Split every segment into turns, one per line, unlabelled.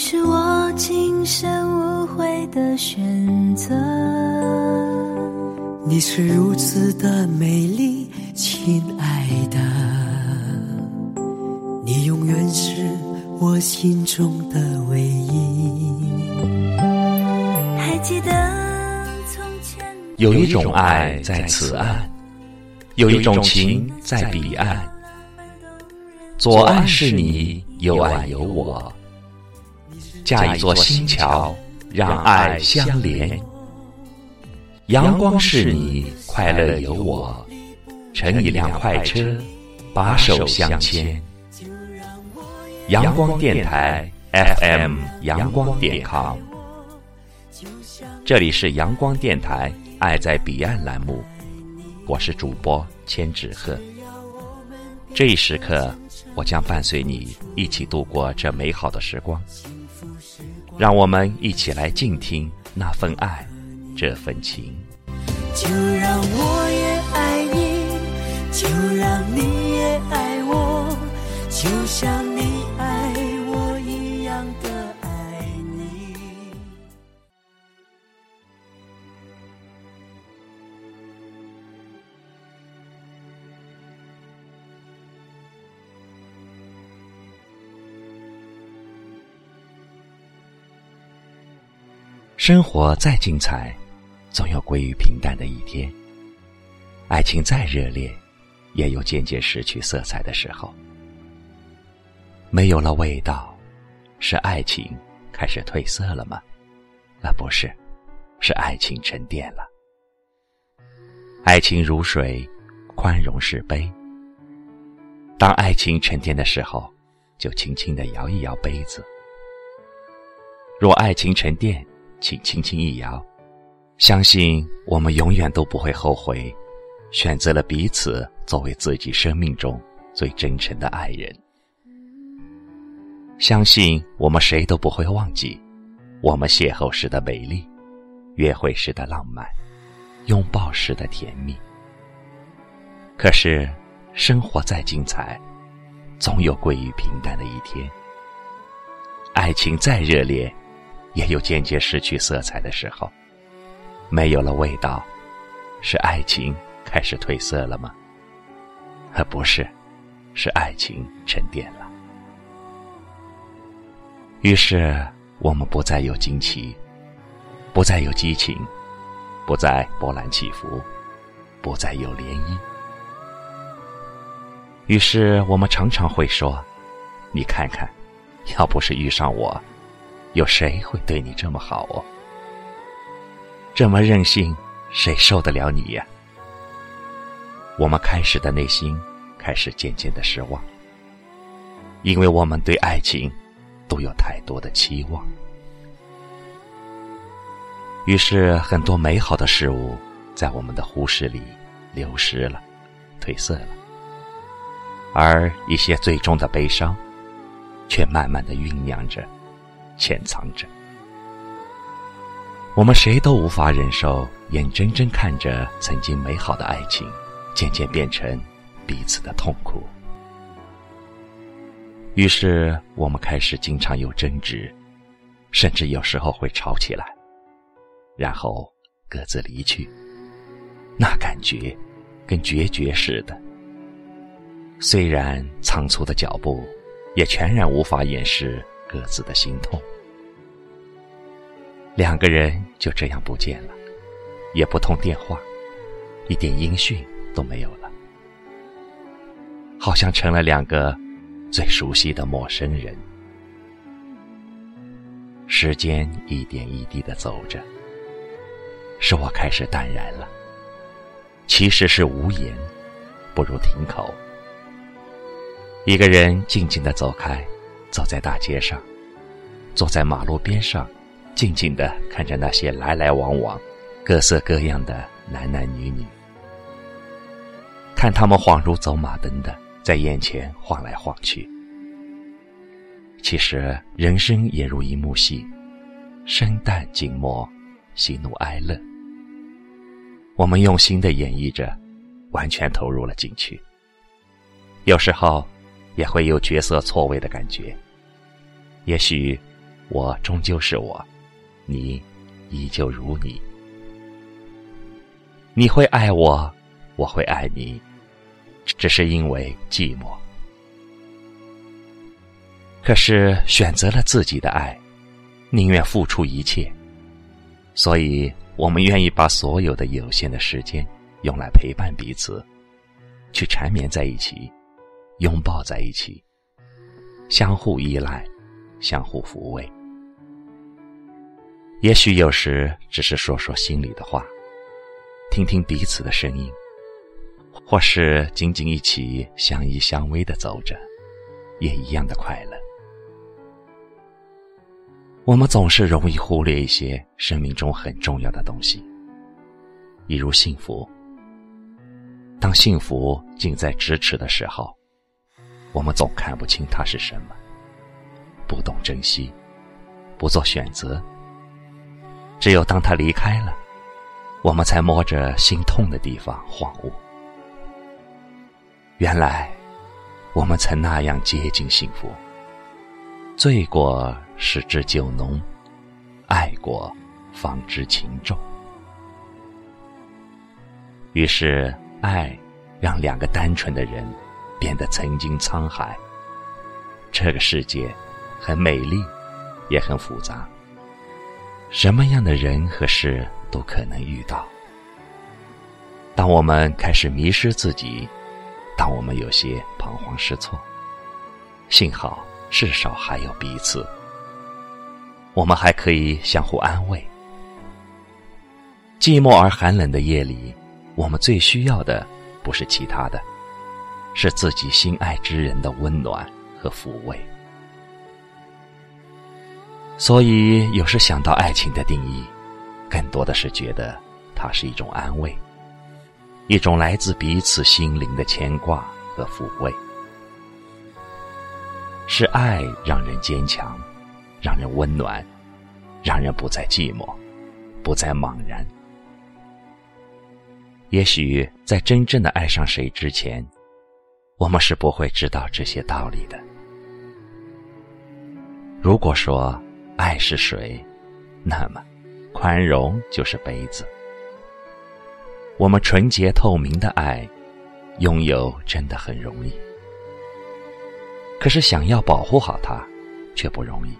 是我今生无悔的选择。
你是如此的美丽，亲爱的，你永远是我心中的唯一。
还记得从前，
有一种爱在此岸，有一种情在彼岸。左岸是你，右岸有我，架一座新桥，让爱相连。阳光是你，快乐有我，乘一辆快车，把手相牵。阳光电台 FM 阳光点 com，这里是阳光电台《爱在彼岸》栏目，我是主播千纸鹤。这一时刻，我将伴随你一起度过这美好的时光。让我们一起来静听那份爱。这份情，
就让我也爱你，就让你也爱我，就像
生活再精彩。总有归于平淡的一天。爱情再热烈，也有渐渐失去色彩的时候。没有了味道，是爱情开始褪色了吗？啊，不是，是爱情沉淀了。爱情如水，宽容是杯。当爱情沉淀的时候，就轻轻的摇一摇杯子。若爱情沉淀，请轻轻一摇。相信我们永远都不会后悔，选择了彼此作为自己生命中最真诚的爱人。相信我们谁都不会忘记，我们邂逅时的美丽，约会时的浪漫，拥抱时的甜蜜。可是，生活再精彩，总有归于平淡的一天。爱情再热烈，也有渐渐失去色彩的时候。没有了味道，是爱情开始褪色了吗？啊，不是，是爱情沉淀了。于是我们不再有惊奇，不再有激情，不再波澜起伏，不再有涟漪。于是我们常常会说：“你看看，要不是遇上我，有谁会对你这么好哦？”这么任性，谁受得了你呀？我们开始的内心开始渐渐的失望，因为我们对爱情都有太多的期望，于是很多美好的事物在我们的忽视里流失了、褪色了，而一些最终的悲伤却慢慢的酝酿着、潜藏着。我们谁都无法忍受眼睁睁看着曾经美好的爱情，渐渐变成彼此的痛苦。于是，我们开始经常有争执，甚至有时候会吵起来，然后各自离去。那感觉跟决绝似的。虽然仓促的脚步，也全然无法掩饰各自的心痛。两个人就这样不见了，也不通电话，一点音讯都没有了，好像成了两个最熟悉的陌生人。时间一点一滴的走着，使我开始淡然了。其实是无言，不如停口。一个人静静的走开，走在大街上，坐在马路边上。静静的看着那些来来往往、各色各样的男男女女，看他们恍如走马灯的在眼前晃来晃去。其实人生也如一幕戏，生旦净末，喜怒哀乐。我们用心的演绎着，完全投入了进去。有时候也会有角色错位的感觉。也许我终究是我，你依旧如你。你会爱我，我会爱你，只是因为寂寞。可是选择了自己的爱，宁愿付出一切，所以我们愿意把所有的有限的时间用来陪伴彼此，去缠绵在一起，拥抱在一起，相互依赖，相互抚慰。也许有时只是说说心里的话，听听彼此的声音，或是仅仅一起相依相偎的走着，也一样的快乐。我们总是容易忽略一些生命中很重要的东西，比如幸福。当幸福近在咫尺的时候，我们总看不清它是什么，不懂珍惜，不做选择。只有当他离开了，我们才摸着心痛的地方恍悟：原来我们曾那样接近幸福。醉过。始知酒浓，爱过方知情重。于是，爱让两个单纯的人变得曾经沧海。这个世界很美丽，也很复杂。什么样的人和事都可能遇到。当我们开始迷失自己，当我们有些彷徨失措，幸好至少还有彼此。我们还可以相互安慰。寂寞而寒冷的夜里，我们最需要的不是其他的，是自己心爱之人的温暖和抚慰。所以，有时想到爱情的定义，更多的是觉得它是一种安慰，一种来自彼此心灵的牵挂和抚慰。是爱让人坚强。让人温暖，让人不再寂寞，不再茫然。也许在真正的爱上谁之前，我们是不会知道这些道理的。如果说爱是水，那么宽容就是杯子。我们纯洁透明的爱，拥有真的很容易，可是想要保护好它，却不容易。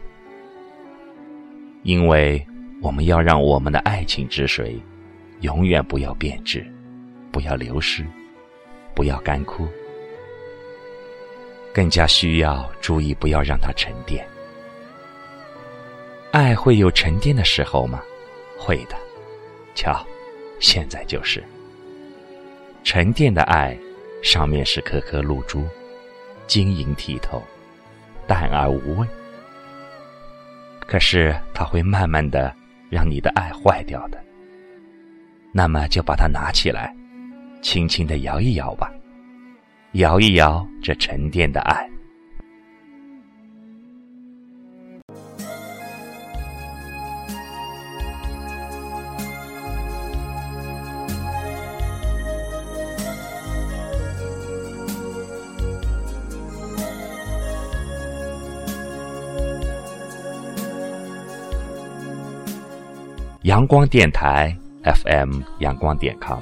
因为我们要让我们的爱情之水永远不要变质，不要流失，不要干枯，更加需要注意不要让它沉淀。爱会有沉淀的时候吗？会的。瞧，现在就是沉淀的爱，上面是颗颗露珠，晶莹剔透，淡而无味。可是，它会慢慢的让你的爱坏掉的。那么，就把它拿起来，轻轻的摇一摇吧，摇一摇这沉淀的爱。阳光电台 FM 阳光点 com，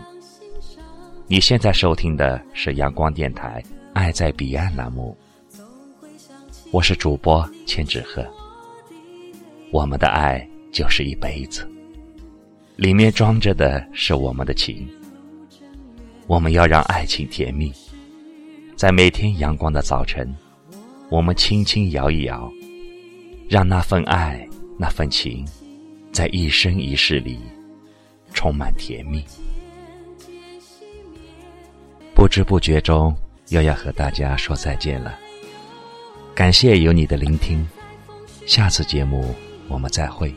你现在收听的是阳光电台《爱在彼岸》栏目，我是主播千纸鹤。我们的爱就是一杯子，里面装着的是我们的情。我们要让爱情甜蜜，在每天阳光的早晨，我们轻轻摇一摇，让那份爱，那份情。在一生一世里，充满甜蜜。不知不觉中，又要和大家说再见了。感谢有你的聆听，下次节目我们再会。